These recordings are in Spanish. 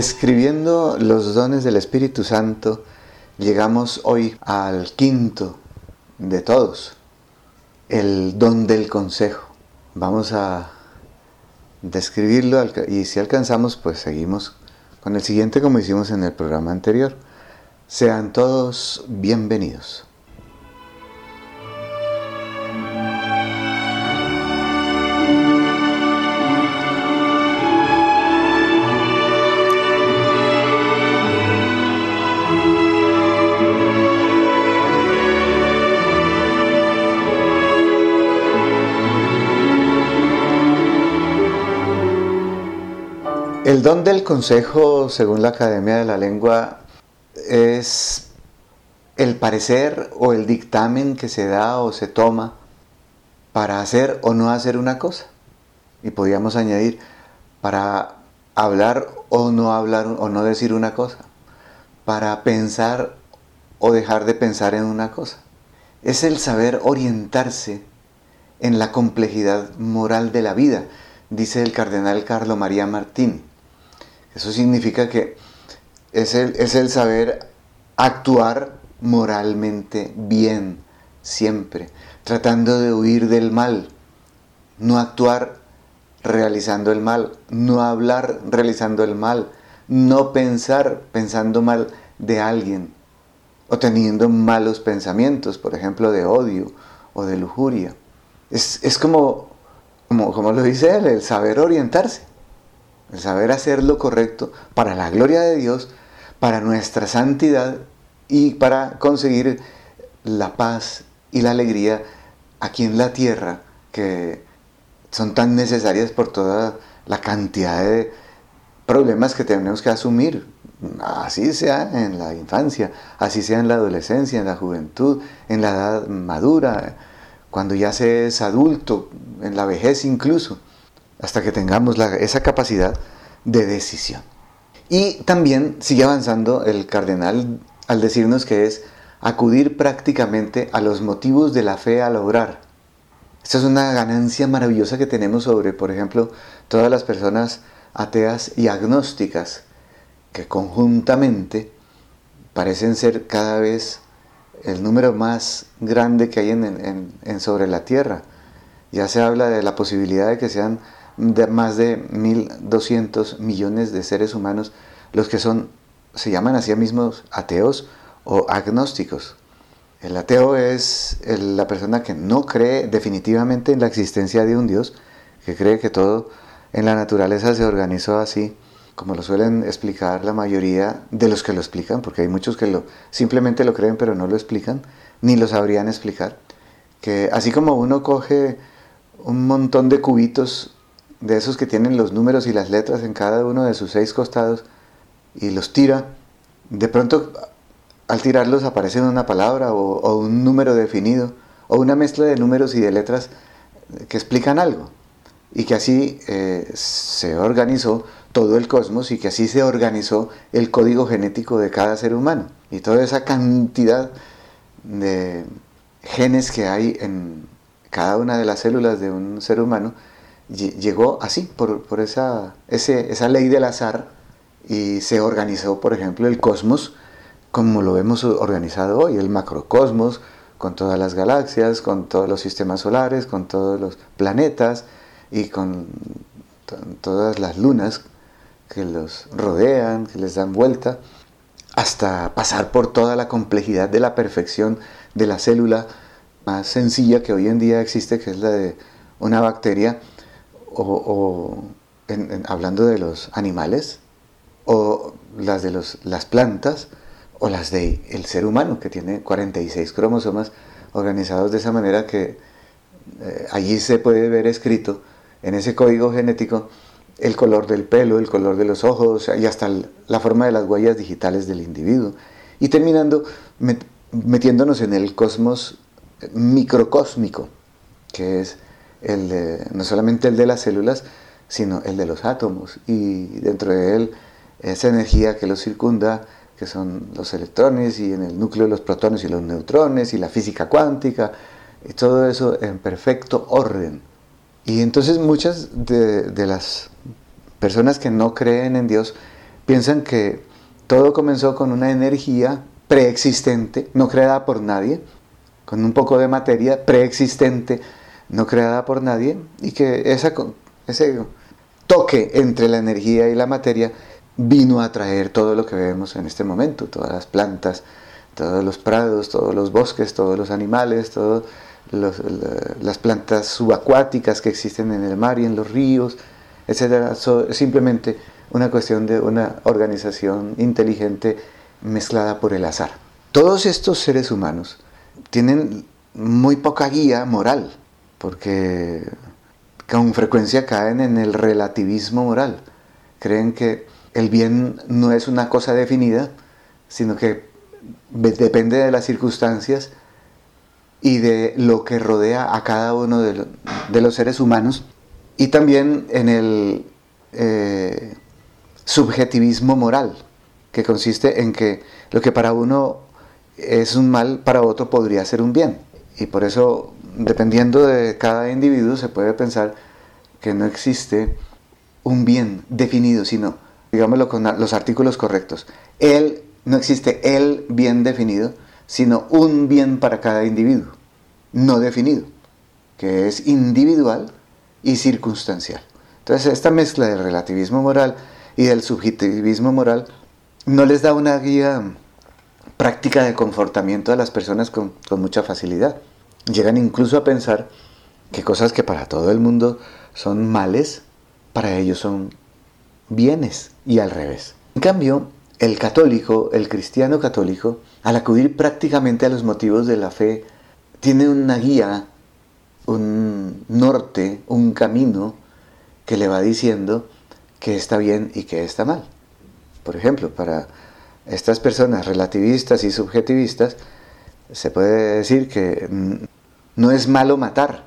Describiendo los dones del Espíritu Santo, llegamos hoy al quinto de todos, el don del consejo. Vamos a describirlo y si alcanzamos, pues seguimos con el siguiente como hicimos en el programa anterior. Sean todos bienvenidos. El don del consejo, según la Academia de la Lengua, es el parecer o el dictamen que se da o se toma para hacer o no hacer una cosa. Y podríamos añadir, para hablar o no hablar o no decir una cosa, para pensar o dejar de pensar en una cosa. Es el saber orientarse en la complejidad moral de la vida, dice el cardenal Carlo María Martín. Eso significa que es el, es el saber actuar moralmente bien, siempre, tratando de huir del mal, no actuar realizando el mal, no hablar realizando el mal, no pensar pensando mal de alguien o teniendo malos pensamientos, por ejemplo, de odio o de lujuria. Es, como, como, como lo dice él, el saber orientarse el saber hacer lo correcto para la gloria de Dios, para nuestra santidad y para conseguir la paz y la alegría aquí en la tierra que son tan necesarias por toda la cantidad de problemas que tenemos que asumir, así sea en la infancia, así sea en la adolescencia, en la juventud, en la edad madura, cuando ya se es adulto, en la vejez incluso hasta que tengamos esa capacidad de decisión. Y también sigue avanzando el cardenal al decirnos que es acudir prácticamente a los motivos de la fe al obrar. Esta es una ganancia maravillosa que tenemos sobre, por ejemplo, todas las personas ateas y agnósticas, que conjuntamente parecen ser cada vez el número más grande que hay en sobre la tierra. Ya se habla de la posibilidad de que sean de más de 1.200 millones de seres humanos los que son, se llaman a sí mismos ateos o agnósticos. El ateo es la persona que no cree definitivamente en la existencia de un Dios, que cree que todo en la naturaleza se organizó así, como lo suelen explicar la mayoría de los que lo explican, porque hay muchos que lo, simplemente lo creen pero no lo explican, ni lo sabrían explicar. Que así como uno coge un montón de cubitos de esos que tienen los números y las letras en cada uno de sus seis costados y los tira, de pronto al tirarlos aparece una palabra o, un número definido o una mezcla de números y de letras que explican algo y que así eh, se organizó todo el cosmos y que así se organizó el código genético de cada ser humano y toda esa cantidad de genes que hay en cada una de las células de un ser humano llegó así, por, esa, esa ley del azar, y se organizó, por ejemplo, el cosmos como lo hemos organizado hoy, el macrocosmos, con todas las galaxias, con todos los sistemas solares, con todos los planetas y con todas las lunas que los rodean, que les dan vuelta, hasta pasar por toda la complejidad de la perfección de la célula más sencilla que hoy en día existe, que es la de una bacteria, o, hablando de los animales, o las de los, las plantas, o las del el ser humano, que tiene 46 cromosomas organizados de esa manera que eh, allí se puede ver escrito en ese código genético el color del pelo, el color de los ojos y hasta la forma de las huellas digitales del individuo. Y terminando metiéndonos en el cosmos microcósmico, que es el no solamente el de las células, sino el de los átomos y dentro de él esa energía que los circunda, que son los electrones y en el núcleo los protones y los neutrones y la física cuántica, y todo eso en perfecto orden. Y entonces muchas de, de las personas que no creen en Dios piensan que todo comenzó con una energía preexistente, no creada por nadie, con un poco de materia preexistente, no creada por nadie, y que ese toque entre la energía y la materia vino a traer todo lo que vemos en este momento, todas las plantas, todos los prados, todos los bosques, todos los animales, todas las plantas subacuáticas que existen en el mar y en los ríos, etc. simplemente una cuestión de una organización inteligente mezclada por el azar. Todos estos seres humanos tienen muy poca guía moral, porque con frecuencia caen en el relativismo moral. Creen que el bien no es una cosa definida, sino que depende de las circunstancias y de lo que rodea a cada uno de, los seres humanos, y también en el eh, subjetivismo moral, que consiste en que lo que para uno es un mal, para otro podría ser un bien. Y por eso, dependiendo de cada individuo, se puede pensar que no existe un bien definido, sino, digámoslo con los artículos correctos, el, no existe el bien definido, sino un bien para cada individuo, no definido, que es individual y circunstancial. Entonces, esta mezcla del relativismo moral y del subjetivismo moral no les da una guía práctica de confortamiento a las personas con, con mucha facilidad. Llegan incluso a pensar que cosas que para todo el mundo son males, para ellos son bienes y al revés. En cambio, el católico, el cristiano católico, al acudir prácticamente a los motivos de la fe, tiene una guía, un norte, un camino que le va diciendo que está bien y que está mal. Por ejemplo, para estas personas relativistas y subjetivistas, se puede decir que no es malo matar,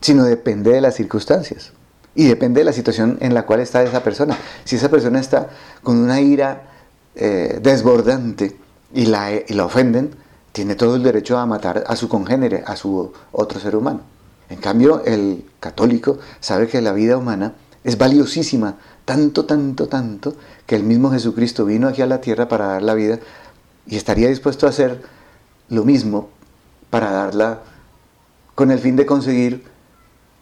sino depende de las circunstancias. Y depende de la situación en la cual está esa persona. Si esa persona está con una ira eh, desbordante y la, y la ofenden, tiene todo el derecho a matar a su congénere, a su otro ser humano. En cambio, el católico sabe que la vida humana es valiosísima, tanto, tanto, tanto, que el mismo Jesucristo vino aquí a la tierra para dar la vida y estaría dispuesto a hacer lo mismo para darla con el fin de conseguir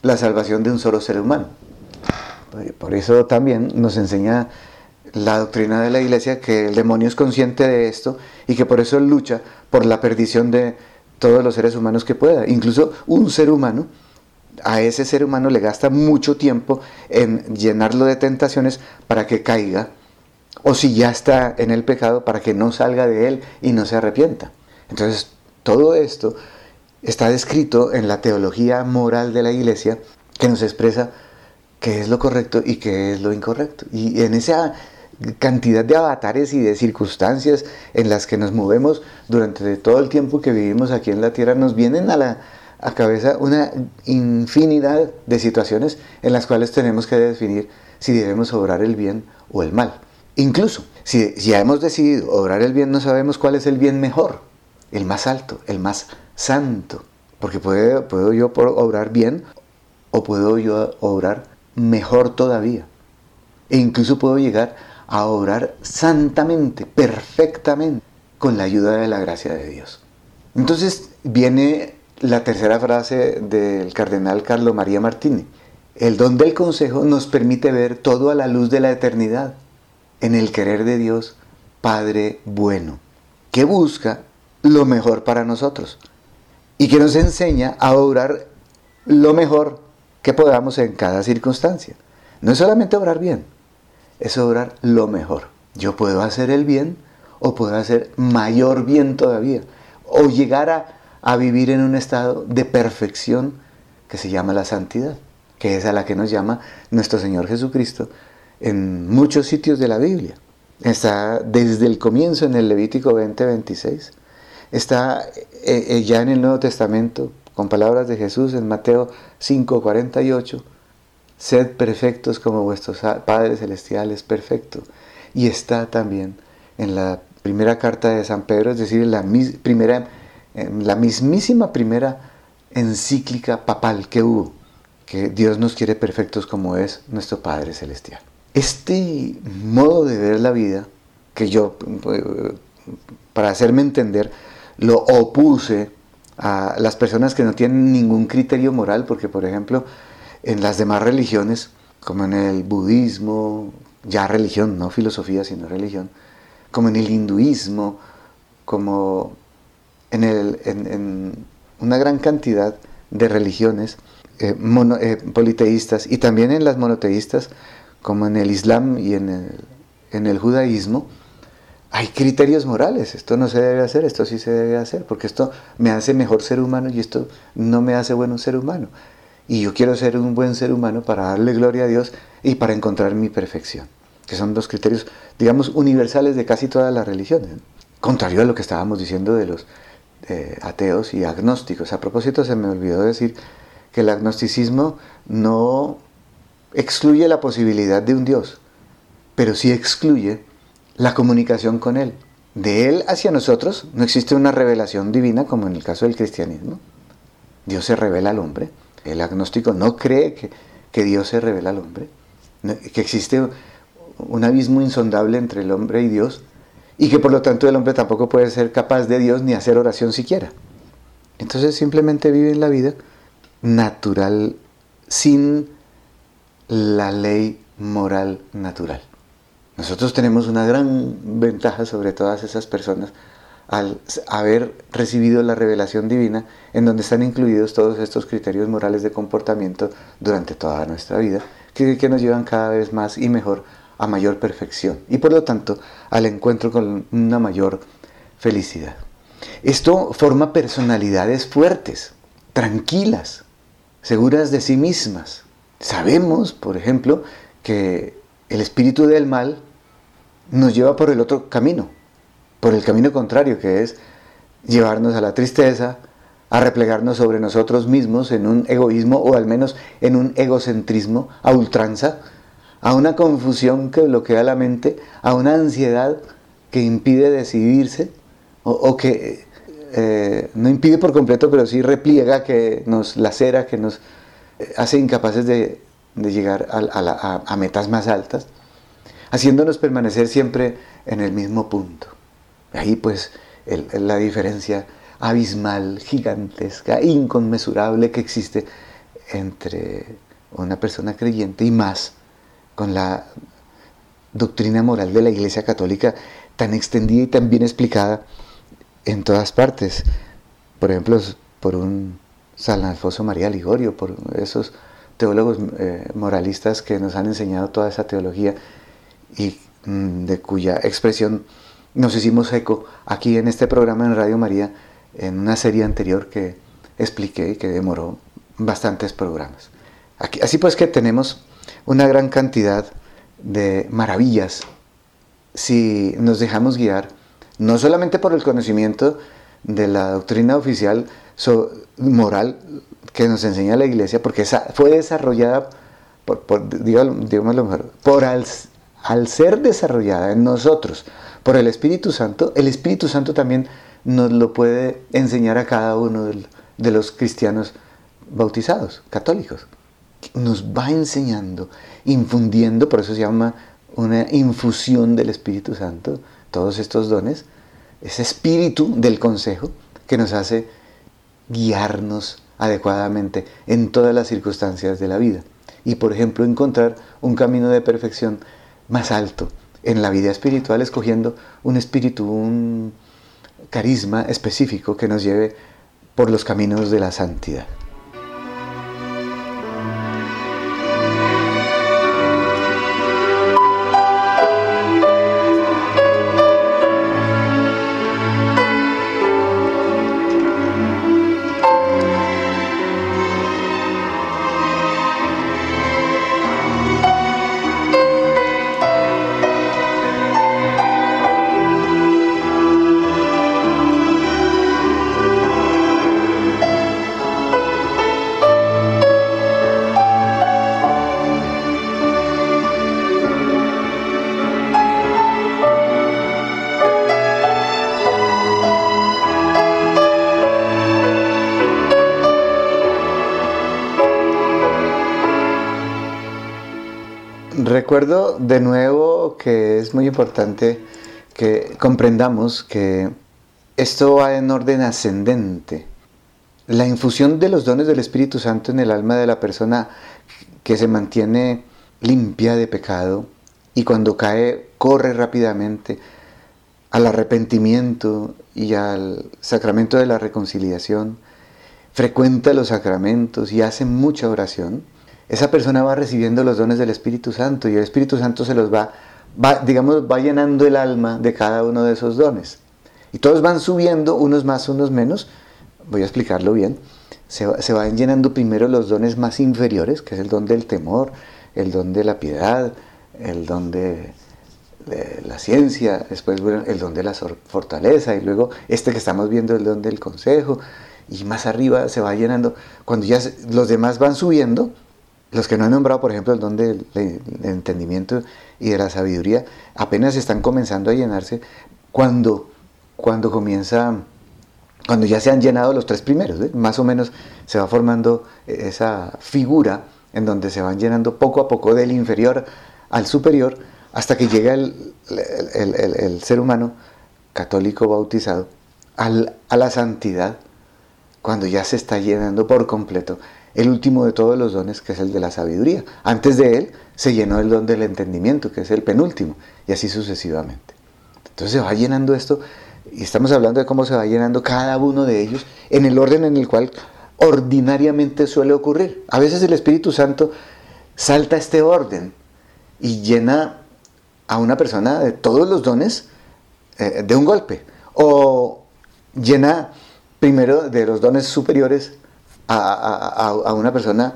la salvación de un solo ser humano. Por eso también nos enseña la doctrina de la iglesia que el demonio es consciente de esto y que por eso lucha por la perdición de todos los seres humanos que pueda. Incluso un ser humano a ese ser humano le gasta mucho tiempo en llenarlo de tentaciones para que caiga, o si ya está en el pecado, para que no salga de él y no se arrepienta. Entonces, todo esto está descrito en la teología moral de la iglesia que nos expresa qué es lo correcto y qué es lo incorrecto. Y en esa cantidad de avatares y de circunstancias en las que nos movemos durante todo el tiempo que vivimos aquí en la tierra, nos vienen a la, a cabeza una infinidad de situaciones en las cuales tenemos que definir si debemos obrar el bien o el mal. Incluso, si ya hemos decidido obrar el bien, no sabemos cuál es el bien mejor, el más alto, el más santo. Porque puedo, puedo yo obrar bien o puedo yo obrar mejor todavía. E incluso puedo llegar a obrar santamente, perfectamente, con la ayuda de la gracia de Dios. Entonces viene la tercera frase del cardenal Carlo María Martini. El don del consejo nos permite ver todo a la luz de la eternidad, en el querer de Dios, Padre bueno, que busca lo mejor para nosotros y que nos enseña a obrar lo mejor que podamos en cada circunstancia. No es solamente obrar bien, es obrar lo mejor. Yo puedo hacer el bien o puedo hacer mayor bien todavía, o llegar a vivir en un estado de perfección que se llama la santidad, que es a la que nos llama nuestro Señor Jesucristo en muchos sitios de la Biblia. Está desde el comienzo en el Levítico 20-26, está eh, eh, ya en el Nuevo Testamento con palabras de Jesús en Mateo 5:48, sed perfectos como vuestros Padres Celestiales perfecto. Y está también en la primera carta de San Pedro, es decir, la primera en la mismísima primera encíclica papal que hubo, que Dios nos quiere perfectos como es nuestro Padre Celestial. Este modo de ver la vida, que yo, eh, para hacerme entender, lo opuse a las personas que no tienen ningún criterio moral, porque por ejemplo, en las demás religiones, como en el budismo, ya religión, no filosofía, sino religión, como en el hinduismo, como en, el, en, una gran cantidad de religiones eh, eh, politeístas y también en las monoteístas, como en el Islam y en el, en el judaísmo, hay criterios morales, esto no se debe hacer, esto sí se debe hacer, porque esto me hace mejor ser humano y esto no me hace bueno ser humano. Y yo quiero ser un buen ser humano para darle gloria a Dios y para encontrar mi perfección, que son dos criterios, digamos, universales de casi todas las religiones. Contrario a lo que estábamos diciendo de los eh, ateos y agnósticos. A propósito, se me olvidó decir que el agnosticismo no excluye la posibilidad de un Dios, pero sí excluye la comunicación con Él. De Él hacia nosotros no existe una revelación divina como en el caso del cristianismo. Dios se revela al hombre. El agnóstico no cree que, que Dios se revela al hombre, que existe un abismo insondable entre el hombre y Dios y que por lo tanto el hombre tampoco puede ser capaz de Dios ni hacer oración siquiera. Entonces simplemente vive en la vida natural sin la ley moral natural. Nosotros tenemos una gran ventaja sobre todas esas personas al haber recibido la revelación divina en donde están incluidos todos estos criterios morales de comportamiento durante toda nuestra vida, que, nos llevan cada vez más y mejor a mayor perfección y por lo tanto al encuentro con una mayor felicidad. Esto forma personalidades fuertes, tranquilas, seguras de sí mismas. Sabemos, por ejemplo, que el espíritu del mal nos lleva por el otro camino, por el camino contrario, que es llevarnos a la tristeza, a replegarnos sobre nosotros mismos en un egoísmo o al menos en un egocentrismo a ultranza, a una confusión que bloquea la mente, a una ansiedad que impide decidirse o, que eh, no impide por completo, pero sí repliega, que nos lacera, que nos eh, hace incapaces de, de llegar a, metas más altas, haciéndonos permanecer siempre en el mismo punto. Ahí pues la diferencia abismal, gigantesca, inconmensurable que existe entre una persona creyente y más con la doctrina moral de la Iglesia Católica tan extendida y tan bien explicada en todas partes. Por ejemplo, por un San Alfonso María Ligorio, por esos teólogos eh, moralistas que nos han enseñado toda esa teología y mm, de cuya expresión nos hicimos eco aquí en este programa en Radio María, en una serie anterior que expliqué y que demoró bastantes programas. Así pues que tenemos una gran cantidad de maravillas si nos dejamos guiar, no solamente por el conocimiento de la doctrina oficial moral que nos enseña la iglesia, porque esa fue desarrollada, por, mejor, por al, ser desarrollada en nosotros por el Espíritu Santo, el Espíritu Santo también nos lo puede enseñar a cada uno de los cristianos bautizados, católicos. Nos va enseñando, infundiendo, por eso se llama una infusión del Espíritu Santo, todos estos dones, ese espíritu del consejo que nos hace guiarnos adecuadamente en todas las circunstancias de la vida. Y por ejemplo encontrar un camino de perfección más alto en la vida espiritual escogiendo un espíritu, un carisma específico que nos lleve por los caminos de la santidad. Recuerdo de nuevo que es muy importante que comprendamos que esto va en orden ascendente. La infusión de los dones del Espíritu Santo en el alma de la persona que se mantiene limpia de pecado y cuando cae corre rápidamente al arrepentimiento y al sacramento de la reconciliación, frecuenta los sacramentos y hace mucha oración, esa persona va recibiendo los dones del Espíritu Santo y el Espíritu Santo se los va, digamos, va llenando el alma de cada uno de esos dones. Y todos van subiendo, unos más, unos menos. Voy a explicarlo bien. Se, van llenando primero los dones más inferiores, que es el don del temor, el don de la piedad, el don de, la ciencia, después el don de la fortaleza y luego este que estamos viendo, el don del consejo, y más arriba se va llenando. Cuando ya los demás van subiendo, los que no he nombrado, por ejemplo, el don del, entendimiento y de la sabiduría, apenas están comenzando a llenarse cuando, cuando comienza, cuando ya se han llenado los tres primeros, ¿eh? más o menos se va formando esa figura en donde se van llenando poco a poco del inferior al superior hasta que llega el, ser humano católico bautizado a la santidad, cuando ya se está llenando por completo el último de todos los dones, que es el de la sabiduría. Antes de él se llenó el don del entendimiento, que es el penúltimo, y así sucesivamente. Entonces se va llenando esto, y estamos hablando de cómo se va llenando cada uno de ellos en el orden en el cual ordinariamente suele ocurrir. A veces el Espíritu Santo salta este orden y llena a una persona de todos los dones eh, de un golpe. O llena primero de los dones superiores a, una persona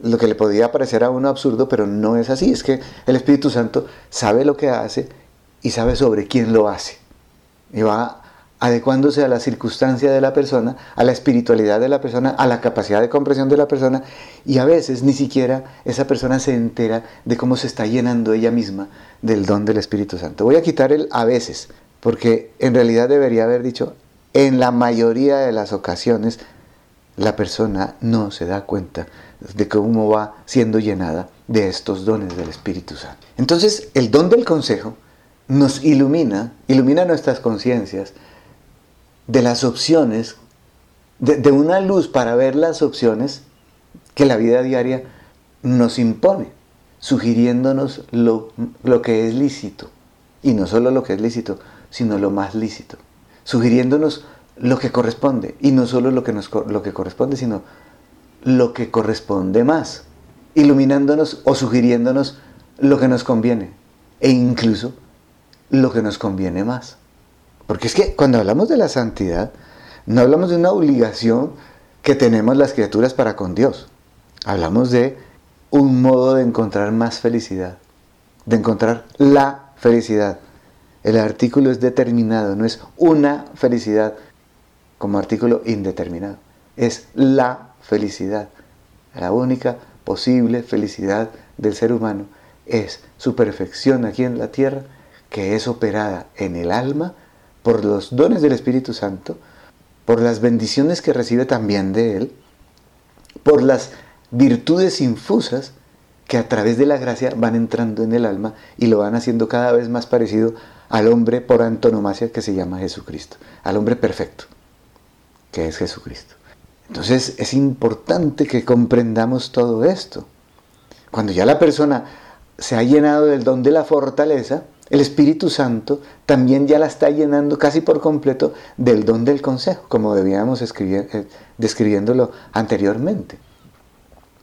lo que le podía parecer a uno absurdo, pero no es así. Es que el Espíritu Santo sabe lo que hace y sabe sobre quién lo hace. Y va adecuándose a la circunstancia de la persona, a la espiritualidad de la persona, a la capacidad de comprensión de la persona, y a veces ni siquiera esa persona se entera de cómo se está llenando ella misma del don del Espíritu Santo. Voy a quitar el a veces, porque en realidad debería haber dicho, en la mayoría de las ocasiones la persona no se da cuenta de cómo va siendo llenada de estos dones del Espíritu Santo. Entonces, el don del consejo nos ilumina, ilumina nuestras conciencias de las opciones, de, una luz para ver las opciones que la vida diaria nos impone, sugiriéndonos lo, lo que es lícito. Y no solo lo que es lícito, sino lo más lícito. Sugiriéndonos lo que corresponde. Y no solo lo que, nos, lo que corresponde, sino lo que corresponde más. Iluminándonos o sugiriéndonos lo que nos conviene. E incluso lo que nos conviene más. Porque es que cuando hablamos de la santidad, no hablamos de una obligación que tenemos las criaturas para con Dios. Hablamos de un modo de encontrar más felicidad, de encontrar la felicidad. El artículo es determinado, no es una felicidad, como artículo indeterminado. Es la felicidad. La única posible felicidad del ser humano es su perfección aquí en la tierra, que es operada en el alma por los dones del Espíritu Santo, por las bendiciones que recibe también de Él, por las virtudes infusas que a través de la gracia van entrando en el alma y lo van haciendo cada vez más parecido al hombre por antonomasia que se llama Jesucristo, al hombre perfecto que es Jesucristo. Entonces es importante que comprendamos todo esto. Cuando ya la persona se ha llenado del don de la fortaleza, el Espíritu Santo también ya la está llenando casi por completo del don del consejo, como debíamos escribir, eh, describiéndolo anteriormente.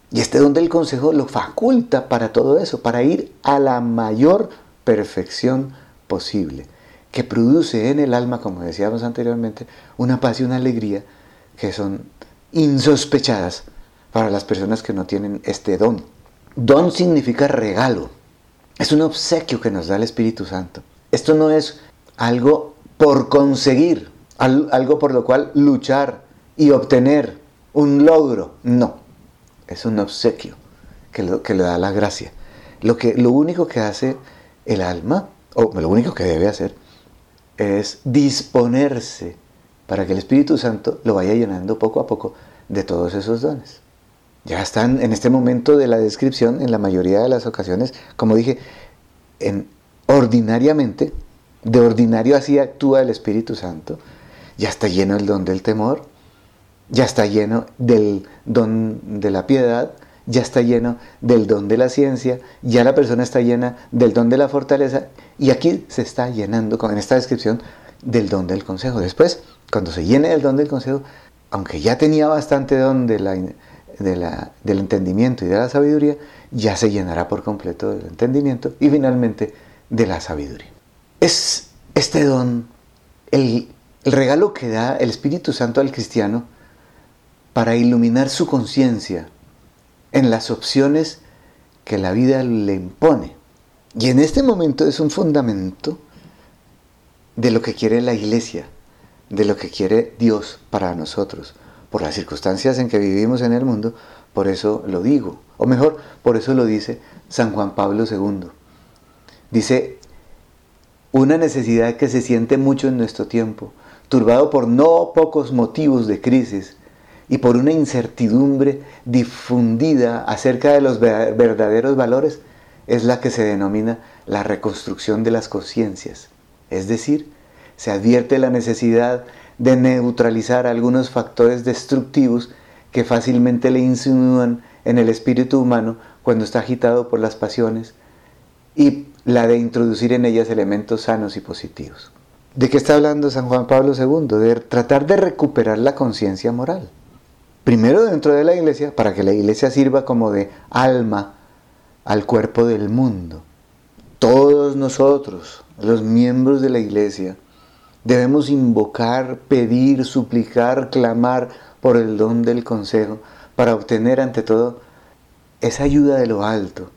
Y este don del consejo lo faculta para todo eso, para ir a la mayor perfección posible que produce en el alma, como decíamos anteriormente, una paz y una alegría que son insospechadas para las personas que no tienen este don. Don significa regalo, es un obsequio que nos da el Espíritu Santo. Esto no es algo por conseguir, algo por lo cual luchar y obtener un logro, no, es un obsequio que, que le da la gracia. Lo, que, lo único que hace el alma, o lo único que debe hacer, es disponerse para que el Espíritu Santo lo vaya llenando poco a poco de todos esos dones. Ya están en este momento de la descripción, en la mayoría de las ocasiones, como dije, en, ordinariamente, de ordinario así actúa el Espíritu Santo, ya está lleno el don del temor, ya está lleno del don de la piedad, ya está lleno del don de la ciencia, ya la persona está llena del don de la fortaleza y aquí se está llenando, con esta descripción, del don del consejo. Después, cuando se llene del don del consejo, aunque ya tenía bastante don de la, del entendimiento y de la sabiduría, ya se llenará por completo del entendimiento y finalmente de la sabiduría. Es este don el regalo que da el Espíritu Santo al cristiano para iluminar su conciencia en las opciones que la vida le impone. Y en este momento es un fundamento de lo que quiere la iglesia, de lo que quiere Dios para nosotros. Por las circunstancias en que vivimos en el mundo, por eso lo digo. O mejor, por eso lo dice San Juan Pablo II. Dice, una necesidad que se siente mucho en nuestro tiempo, turbado por no pocos motivos de crisis y por una incertidumbre difundida acerca de los verdaderos valores, es la que se denomina la reconstrucción de las conciencias. Es decir, se advierte la necesidad de neutralizar algunos factores destructivos que fácilmente le insinúan en el espíritu humano cuando está agitado por las pasiones y la de introducir en ellas elementos sanos y positivos. ¿De qué está hablando San Juan Pablo II? De tratar de recuperar la conciencia moral. Primero dentro de la iglesia, para que la iglesia sirva como de alma al cuerpo del mundo. Todos nosotros, los miembros de la iglesia, debemos invocar, pedir, suplicar, clamar por el don del consejo para obtener ante todo esa ayuda de lo alto,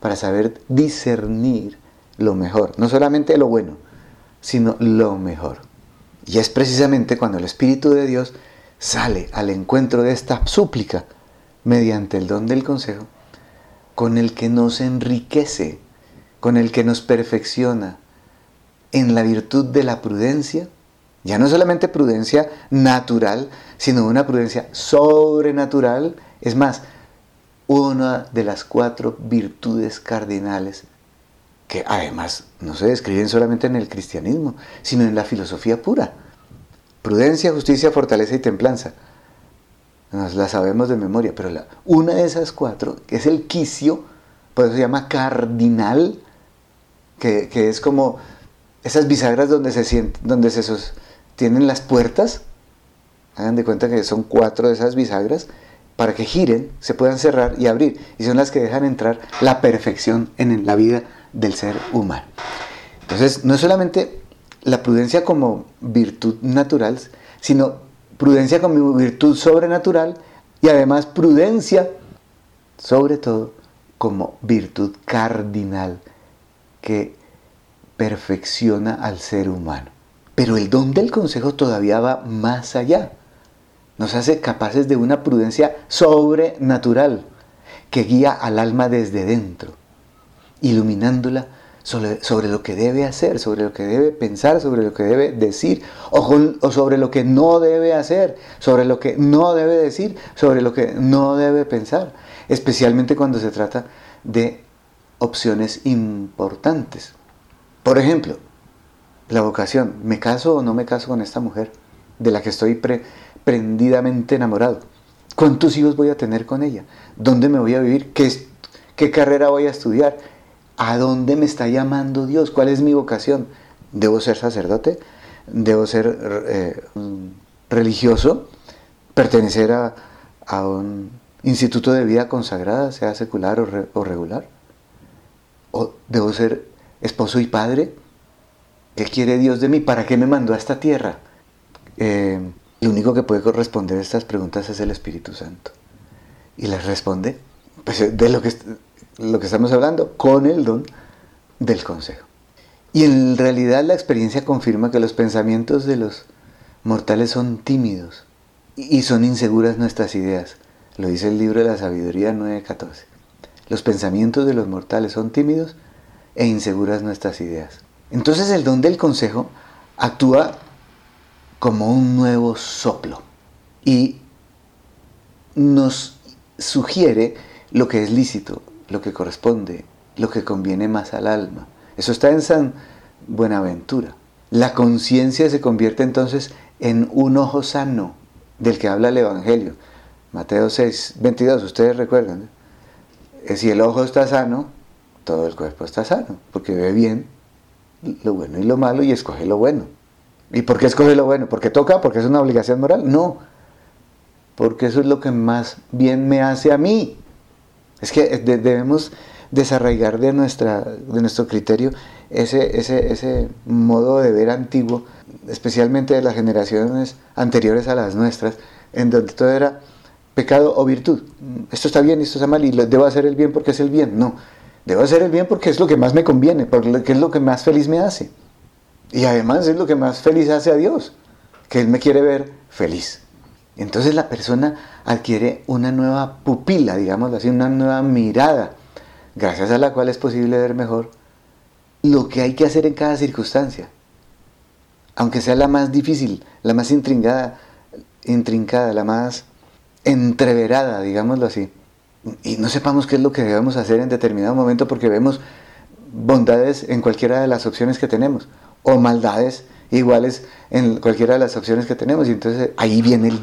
para saber discernir lo mejor, no solamente lo bueno, sino lo mejor. Y es precisamente cuando el Espíritu de Dios sale al encuentro de esta súplica mediante el don del consejo, con el que nos enriquece, con el que nos perfecciona en la virtud de la prudencia, ya no solamente prudencia natural, sino una prudencia sobrenatural, es más, una de las cuatro virtudes cardinales que además no se describen solamente en el cristianismo, sino en la filosofía pura. Prudencia, justicia, fortaleza y templanza. Nos la sabemos de memoria, pero la, una de esas cuatro, que es el quicio, por eso se llama cardinal, que, es como esas bisagras donde se, sienten, donde se sostienen las puertas. Hagan de cuenta que son cuatro de esas bisagras para que giren, se puedan cerrar y abrir. Y son las que dejan entrar la perfección en la vida del ser humano. Entonces, no es solamente la prudencia como virtud natural, sino prudencia como virtud sobrenatural y además prudencia, sobre todo, como virtud cardinal que perfecciona al ser humano. Pero el don del consejo todavía va más allá. Nos hace capaces de una prudencia sobrenatural que guía al alma desde dentro, iluminándola sobre, lo que debe hacer, sobre lo que debe pensar, sobre lo que debe decir, o, sobre lo que no debe hacer, sobre lo que no debe decir, sobre lo que no debe pensar, especialmente cuando se trata de opciones importantes. Por ejemplo, la vocación, ¿me caso o no me caso con esta mujer de la que estoy prendidamente enamorado? ¿Cuántos hijos voy a tener con ella? ¿Dónde me voy a vivir? ¿Qué, qué carrera voy a estudiar? ¿A dónde me está llamando Dios? ¿Cuál es mi vocación? ¿Debo ser sacerdote? ¿Debo ser eh, religioso? ¿Pertenecer a, un instituto de vida consagrada, sea secular o, regular? ¿O debo ser esposo y padre? ¿Qué quiere Dios de mí? ¿Para qué me mandó a esta tierra? Eh, lo único que puede responder a estas preguntas es el Espíritu Santo. Y les responde pues, de lo que lo que estamos hablando, con el don del consejo. Y en realidad la experiencia confirma que los pensamientos de los mortales son tímidos y son inseguras nuestras ideas. Lo dice el libro de la sabiduría 9.14. Los pensamientos de los mortales son tímidos e inseguras nuestras ideas. Entonces el don del consejo actúa como un nuevo soplo y nos sugiere lo que es lícito, lo que corresponde, lo que conviene más al alma. Eso está en San Buenaventura. La conciencia se convierte entonces en un ojo sano del que habla el Evangelio. Mateo 6, 22, ustedes recuerdan. Eh, si el ojo está sano, todo el cuerpo está sano, porque ve bien lo bueno y lo malo y escoge lo bueno. ¿Y por qué escoge lo bueno? ¿Porque toca? ¿Porque es una obligación moral? No, porque eso es lo que más bien me hace a mí. Es que debemos desarraigar de, nuestra, de nuestro criterio ese, ese, ese modo de ver antiguo, especialmente de las generaciones anteriores a las nuestras, en donde todo era pecado o virtud. Esto está bien, esto está mal, y debo hacer el bien porque es el bien. No, debo hacer el bien porque es lo que más me conviene, porque es lo que más feliz me hace. Y además es lo que más feliz hace a Dios, que Él me quiere ver feliz. Entonces la persona adquiere una nueva pupila, digamos así, una nueva mirada, gracias a la cual es posible ver mejor lo que hay que hacer en cada circunstancia. Aunque sea la más difícil, la más intrincada, intrincada, la más entreverada, digámoslo así. Y no sepamos qué es lo que debemos hacer en determinado momento porque vemos bondades en cualquiera de las opciones que tenemos o maldades iguales en cualquiera de las opciones que tenemos. Y entonces ahí viene el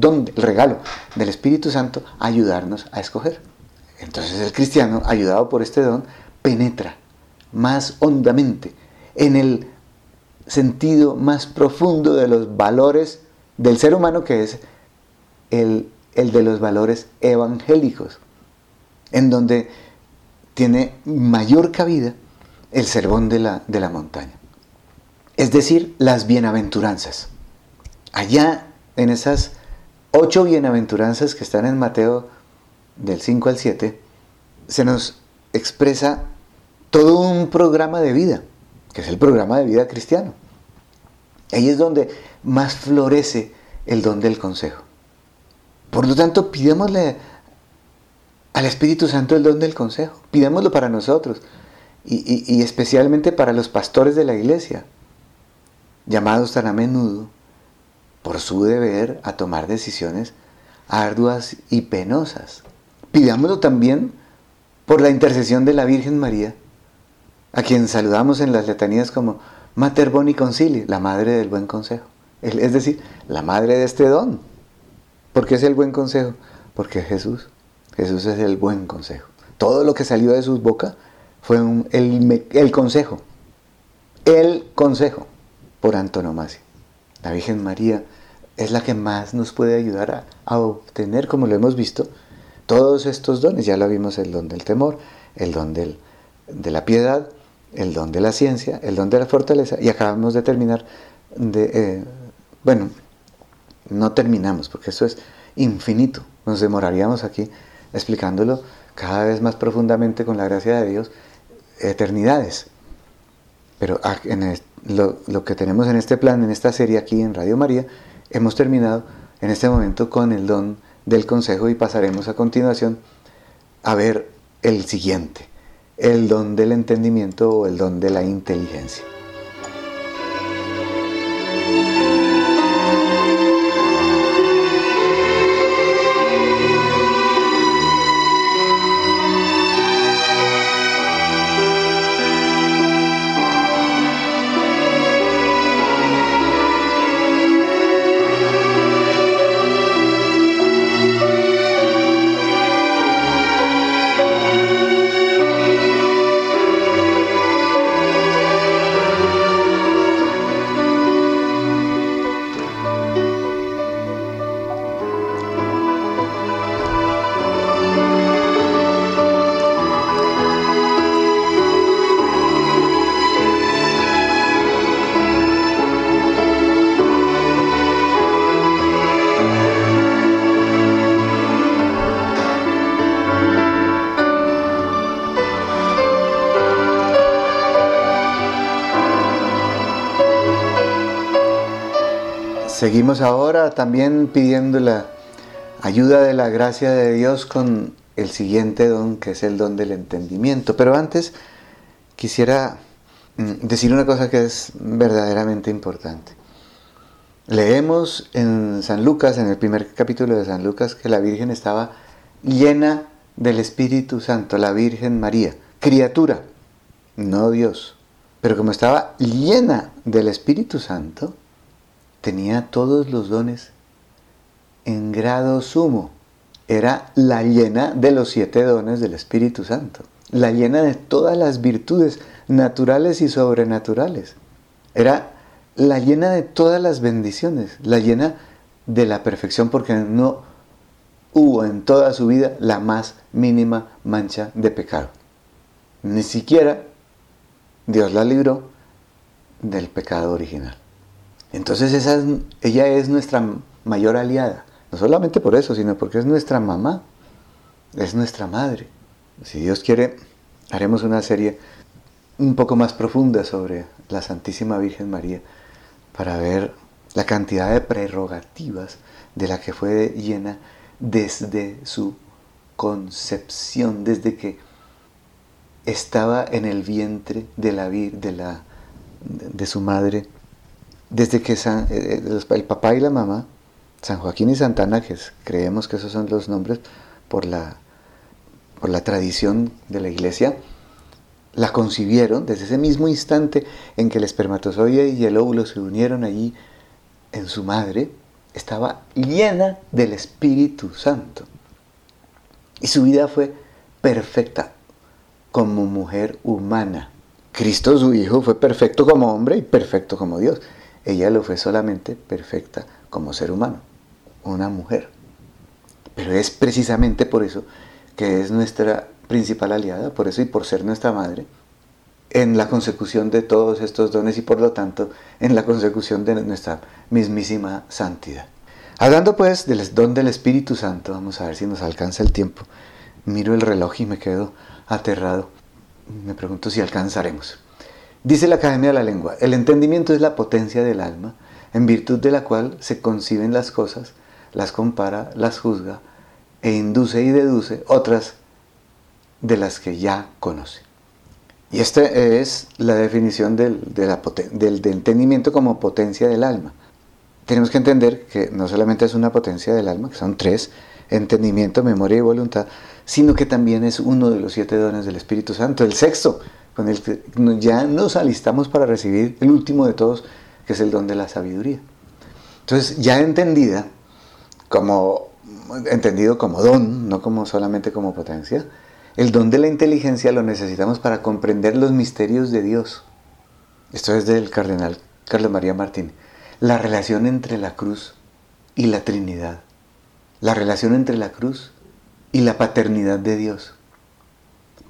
don, el regalo del Espíritu Santo a ayudarnos a escoger. Entonces el cristiano, ayudado por este don, penetra más hondamente en el sentido más profundo de los valores del ser humano, que es el, el de los valores evangélicos, en donde tiene mayor cabida el sermón de la, de la montaña es decir, las bienaventuranzas. Allá en esas ocho bienaventuranzas que están en Mateo del 5 al 7, se nos expresa todo un programa de vida, que es el programa de vida cristiano. Ahí es donde más florece el don del consejo. Por lo tanto, pidémosle al Espíritu Santo el don del consejo. Pidámoslo para nosotros y especialmente para los pastores de la iglesia llamados tan a menudo por su deber a tomar decisiones arduas y penosas. Pidámoslo también por la intercesión de la Virgen María, a quien saludamos en las letanías como Mater Boni Concili, la madre del buen consejo. Es decir, la madre de este don. ¿Por qué es el buen consejo? Porque Jesús, Jesús es el buen consejo. Todo lo que salió de su boca fue el consejo. El consejo por antonomasia. La Virgen María es la que más nos puede ayudar a, obtener, como lo hemos visto, todos estos dones. Ya lo vimos, el don del temor, el don del, de la piedad, el don de la ciencia, el don de la fortaleza. Y acabamos de terminar de... Eh, bueno, no terminamos, porque eso es infinito. Nos demoraríamos aquí explicándolo cada vez más profundamente con la gracia de Dios, eternidades. Pero en lo, que tenemos en este plan, en esta serie aquí en Radio María, hemos terminado en este momento con el don del consejo y pasaremos a continuación a ver el siguiente, el don del entendimiento o el don de la inteligencia. Seguimos ahora también pidiendo la ayuda de la gracia de Dios con el siguiente don, que es el don del entendimiento. Pero antes quisiera mm, decir una cosa que es verdaderamente importante. Leemos en San Lucas, en el primer capítulo de San Lucas, que la Virgen estaba llena del Espíritu Santo, la Virgen María, criatura, no Dios. Pero como estaba llena del Espíritu Santo, tenía todos los dones en grado sumo. Era la llena de los siete dones del Espíritu Santo, la llena de todas las virtudes naturales y sobrenaturales. Era la llena de todas las bendiciones, la llena de la perfección, porque no hubo en toda su vida la más mínima mancha de pecado. Ni siquiera Dios la libró del pecado original. Entonces ella es nuestra mayor aliada. No solamente por eso, sino porque es nuestra mamá, es nuestra madre. Si Dios quiere, haremos una serie un poco más profunda sobre la Santísima Virgen María para ver la cantidad de prerrogativas de la que fue llena desde su concepción, desde que estaba en el vientre de su madre, desde que eh, eh, el papá y la mamá, San Joaquín y Santana, que creemos que esos son los nombres por la, por la tradición de la iglesia, la concibieron desde ese mismo instante en que el espermatozoide y el óvulo se unieron allí en su madre, estaba llena del Espíritu Santo. Y su vida fue perfecta como mujer humana. Cristo su Hijo fue perfecto como hombre y perfecto como Dios. Ella lo fue solamente perfecta como ser humano, una mujer. Pero es precisamente por eso que es nuestra principal aliada, por eso y por ser nuestra madre, en la consecución de todos estos dones y por lo tanto en la consecución de nuestra mismísima santidad. Hablando pues del don del Espíritu Santo, vamos a ver si nos alcanza el tiempo. Miro el reloj y me quedo aterrado. Me pregunto si alcanzaremos. Dice la Academia de la Lengua, el entendimiento es la potencia del alma, en virtud de la cual se conciben las cosas, las compara, las juzga e induce y deduce otras de las que ya conoce. Y esta es la definición del, del entendimiento como potencia del alma tenemos que entender que no solamente es una potencia del alma, que son tres, entendimiento, memoria y voluntad, sino que también es uno de los siete dones del Espíritu Santo, el sexto, con el que ya nos alistamos para recibir el último de todos, que es el don de la sabiduría. Entonces, ya entendida, como entendido como don, no como solamente como potencia, el don de la inteligencia lo necesitamos para comprender los misterios de Dios. Esto es del cardenal Carlos María Martín la relación entre la cruz y la Trinidad, la relación entre la cruz y la paternidad de Dios,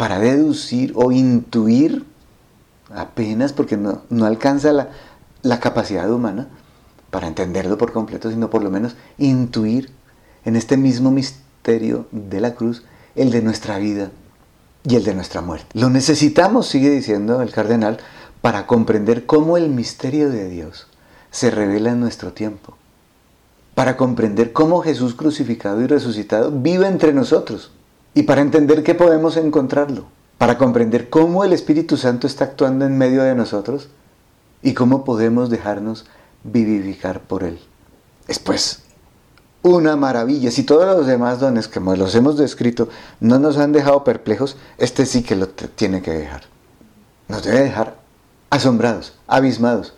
para deducir o intuir, apenas porque no, alcanza la, la capacidad humana para entenderlo por completo, sino por lo menos intuir en este mismo misterio de la cruz el de nuestra vida y el de nuestra muerte. Lo necesitamos, sigue diciendo el cardenal, para comprender cómo el misterio de Dios se revela en nuestro tiempo, para comprender cómo Jesús crucificado y resucitado vive entre nosotros y para entender que podemos encontrarlo, para comprender cómo el Espíritu Santo está actuando en medio de nosotros y cómo podemos dejarnos vivificar por Él. Es pues una maravilla. Si todos los demás dones, como los hemos descrito, no nos han dejado perplejos, este sí que lo tiene que dejar. Nos debe dejar asombrados, abismados,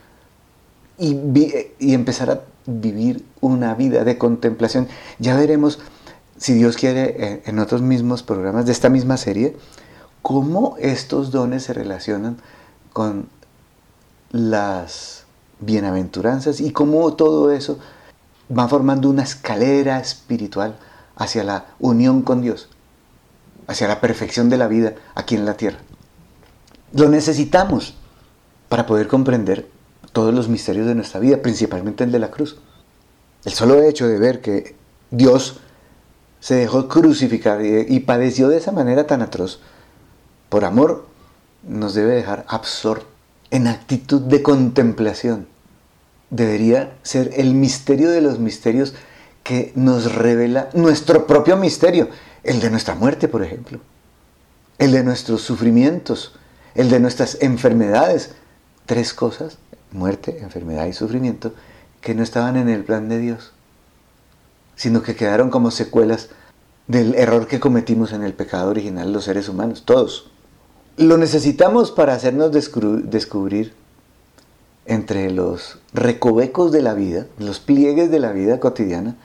y, empezar a vivir una vida de contemplación. Ya veremos, si Dios quiere, en otros mismos programas de esta misma serie, cómo estos dones se relacionan con las bienaventuranzas y cómo todo eso va formando una escalera espiritual hacia la unión con Dios, hacia la perfección de la vida aquí en la tierra. Lo necesitamos para poder comprender todos los misterios de nuestra vida, principalmente el de la cruz. El solo hecho de ver que Dios se dejó crucificar y, padeció de esa manera tan atroz, por amor, nos debe dejar absortos en actitud de contemplación. Debería ser el misterio de los misterios que nos revela nuestro propio misterio, el de nuestra muerte, por ejemplo, el de nuestros sufrimientos, el de nuestras enfermedades. Tres cosas muerte, enfermedad y sufrimiento que no estaban en el plan de Dios, sino que quedaron como secuelas del error que cometimos en el pecado original los seres humanos, todos. Lo necesitamos para hacernos descubrir entre los recovecos de la vida, los pliegues de la vida cotidiana,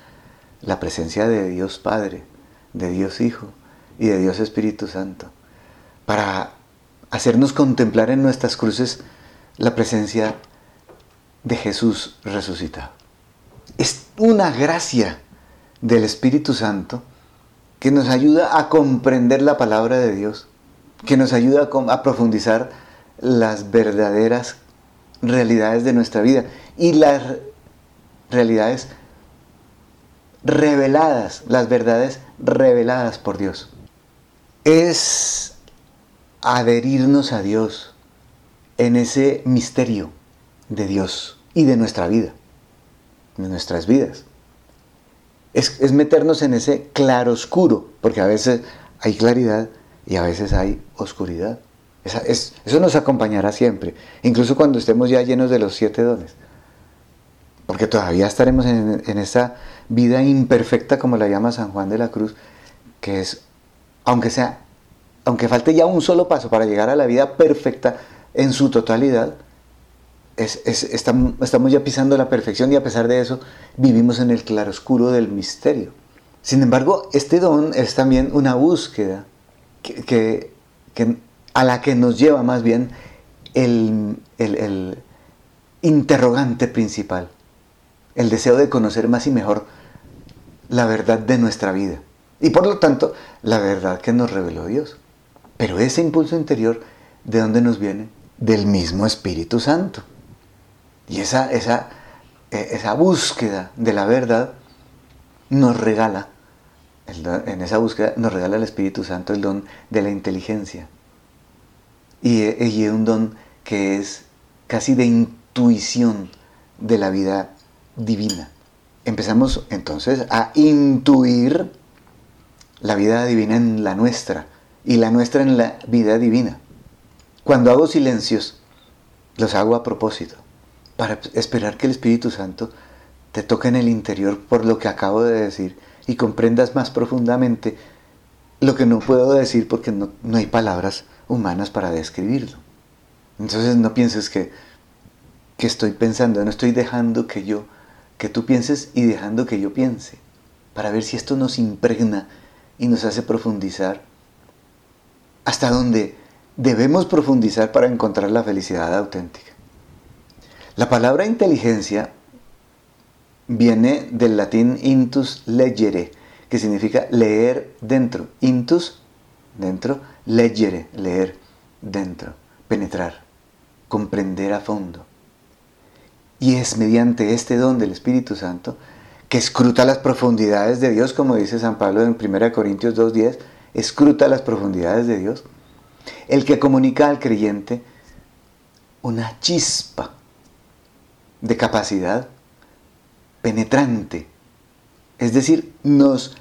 la presencia de Dios Padre, de Dios Hijo y de Dios Espíritu Santo, para hacernos contemplar en nuestras cruces la presencia de Jesús resucitado. Es una gracia del Espíritu Santo que nos ayuda a comprender la palabra de Dios, que nos ayuda a profundizar las verdaderas realidades de nuestra vida y las realidades reveladas, las verdades reveladas por Dios. Es adherirnos a Dios en ese misterio de Dios y de nuestra vida, de nuestras vidas. Es, meternos en ese claroscuro, porque a veces hay claridad y a veces hay oscuridad. eso nos acompañará siempre, incluso cuando estemos ya llenos de los siete dones. Porque todavía estaremos en, en esa vida imperfecta, como la llama San Juan de la Cruz, que es, aunque sea, aunque falte ya un solo paso para llegar a la vida perfecta en su totalidad, estamos, ya pisando la perfección y a pesar de eso vivimos en el claroscuro del misterio. Sin embargo, este don es también una búsqueda que, a la que nos lleva más bien el, el interrogante principal, el deseo de conocer más y mejor la verdad de nuestra vida y por lo tanto la verdad que nos reveló Dios. Pero ese impulso interior, ¿de dónde nos viene? Del mismo Espíritu Santo. Y esa, esa, eh, esa búsqueda de la verdad nos regala, en esa búsqueda nos regala el Espíritu Santo el don de la inteligencia. Y, y un don que es casi de intuición de la vida divina. Empezamos entonces a intuir la vida divina en la nuestra y la nuestra en la vida divina. Cuando hago silencios, los hago a propósito para esperar que el Espíritu Santo te toque en el interior por lo que acabo de decir y comprendas más profundamente lo que no puedo decir porque no, hay palabras humanas para describirlo. Entonces no pienses que, que estoy pensando, no estoy dejando que yo, que tú pienses y dejando que yo piense, para ver si esto nos impregna y nos hace profundizar hasta donde debemos profundizar para encontrar la felicidad auténtica. La palabra inteligencia viene del latín intus legere, que significa leer dentro. Intus, dentro, legere, leer dentro, penetrar, comprender a fondo. Y es mediante este don del Espíritu Santo que escruta las profundidades de Dios, como dice San Pablo en 1 Corintios 2.10, escruta las profundidades de Dios, el que comunica al creyente una chispa de capacidad penetrante. Es decir, nos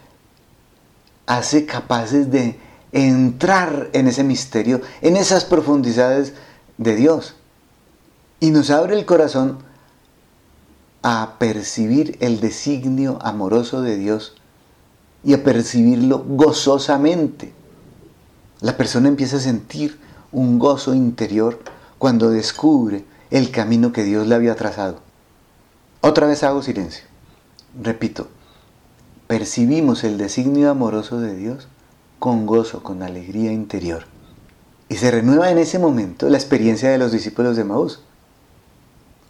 hace capaces de entrar en ese misterio, en esas profundidades de Dios. Y nos abre el corazón a percibir el designio amoroso de Dios y a percibirlo gozosamente. La persona empieza a sentir un gozo interior cuando descubre el camino que Dios le había trazado. Otra vez hago silencio. Repito, percibimos el designio amoroso de Dios con gozo, con alegría interior. Y se renueva en ese momento la experiencia de los discípulos de Maús.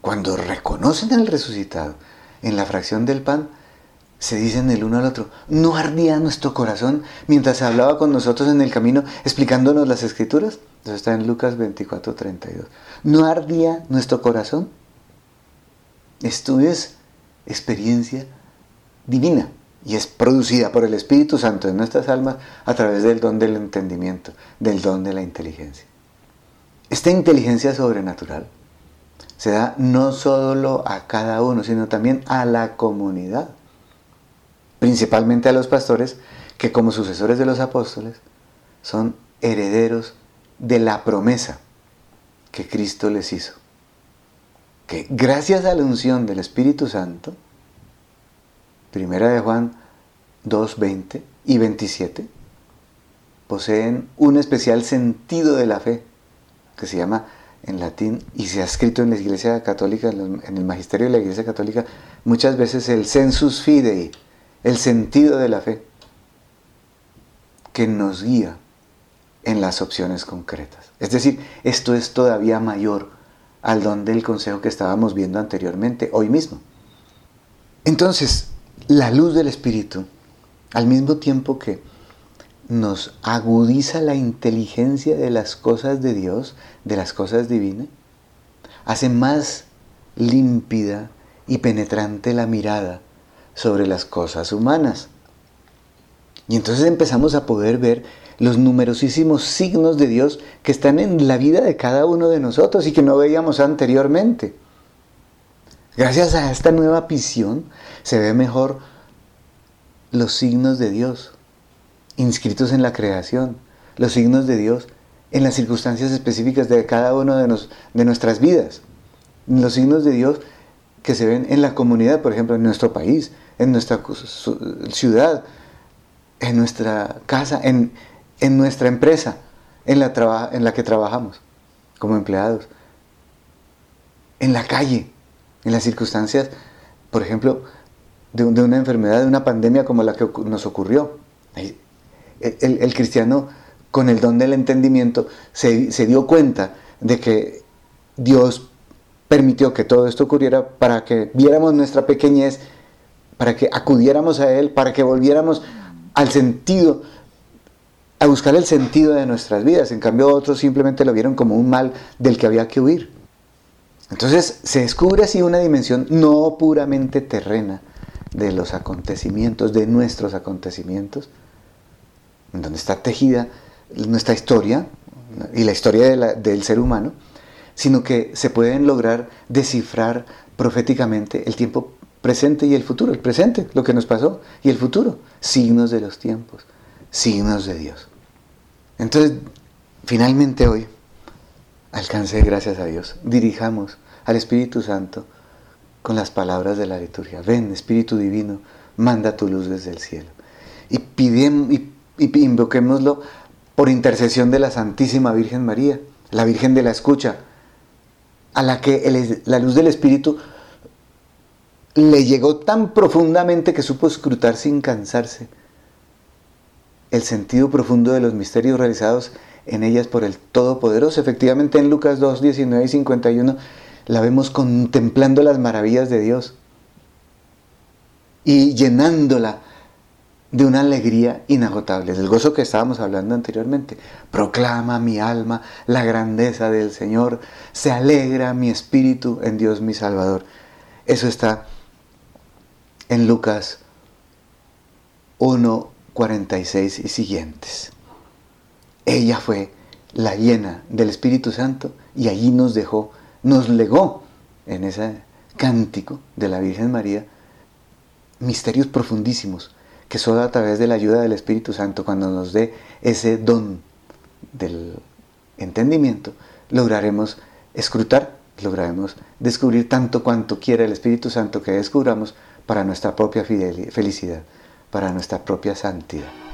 Cuando reconocen al resucitado en la fracción del pan, se dicen el uno al otro, ¿no ardía nuestro corazón mientras hablaba con nosotros en el camino explicándonos las escrituras? Eso está en Lucas 24, 32. ¿No ardía nuestro corazón? Esto es experiencia divina y es producida por el Espíritu Santo en nuestras almas a través del don del entendimiento, del don de la inteligencia. Esta inteligencia sobrenatural se da no solo a cada uno, sino también a la comunidad principalmente a los pastores, que como sucesores de los apóstoles son herederos de la promesa que Cristo les hizo. Que gracias a la unción del Espíritu Santo, primera de Juan 2.20 y 27 poseen un especial sentido de la fe, que se llama en latín y se ha escrito en la Iglesia Católica, en el magisterio de la Iglesia Católica, muchas veces el sensus fidei, el sentido de la fe, que nos guía en las opciones concretas. Es decir, esto es todavía mayor al don del consejo que estábamos viendo anteriormente, hoy mismo. Entonces, la luz del Espíritu, al mismo tiempo que nos agudiza la inteligencia de las cosas de Dios, de las cosas divinas, hace más límpida y penetrante la mirada sobre las cosas humanas. Y entonces empezamos a poder ver los numerosísimos signos de Dios que están en la vida de cada uno de nosotros y que no veíamos anteriormente. Gracias a esta nueva visión se ve mejor los signos de Dios inscritos en la creación, los signos de Dios en las circunstancias específicas de cada uno de, de nuestras vidas, los signos de Dios que se ven en la comunidad, por ejemplo, en nuestro país, en nuestra ciudad, en nuestra casa, en, en nuestra empresa, en la, en la que trabajamos como empleados, en la calle, en las circunstancias, por ejemplo, de, una enfermedad, de una pandemia como la que nos ocurrió. El, cristiano con el don del entendimiento se, se, dio cuenta de que Dios permitió que todo esto ocurriera para que viéramos nuestra pequeñez, para que acudiéramos a Él, para que volviéramos al sentido, a buscar el sentido de nuestras vidas. En cambio otros simplemente lo vieron como un mal del que había que huir. Entonces se descubre así una dimensión no puramente terrena de los acontecimientos, de nuestros acontecimientos, en donde está tejida nuestra historia y la historia del ser humano, sino que se pueden lograr descifrar proféticamente el tiempo presente y el futuro, el presente, lo que nos pasó, y el futuro, signos de los tiempos, signos de Dios. Entonces, finalmente hoy, alcancé, gracias a Dios, dirijamos al Espíritu Santo con las palabras de la liturgia. Ven, Espíritu Divino, manda tu luz desde el cielo. Y, pidemos, y y invoquémoslo por intercesión de la Santísima Virgen María, la Virgen de la Escucha, a la que la luz del Espíritu le llegó tan profundamente que supo escrutar sin cansarse el sentido profundo de los misterios realizados en ellas por el Todopoderoso. Efectivamente en Lucas 2, 19 y 51 la vemos contemplando las maravillas de Dios y llenándola de una alegría inagotable, del gozo que estábamos hablando anteriormente. Proclama mi alma la grandeza del Señor, se alegra mi espíritu en Dios mi Salvador. Eso está en Lucas 1, 46 y siguientes. Ella fue la llena del Espíritu Santo y allí nos dejó, nos legó en ese cántico de la Virgen María misterios profundísimos que solo a través de la ayuda del Espíritu Santo, cuando nos dé ese don del entendimiento, lograremos escrutar, lograremos descubrir tanto cuanto quiera el Espíritu Santo que descubramos para nuestra propia felicidad, para nuestra propia santidad.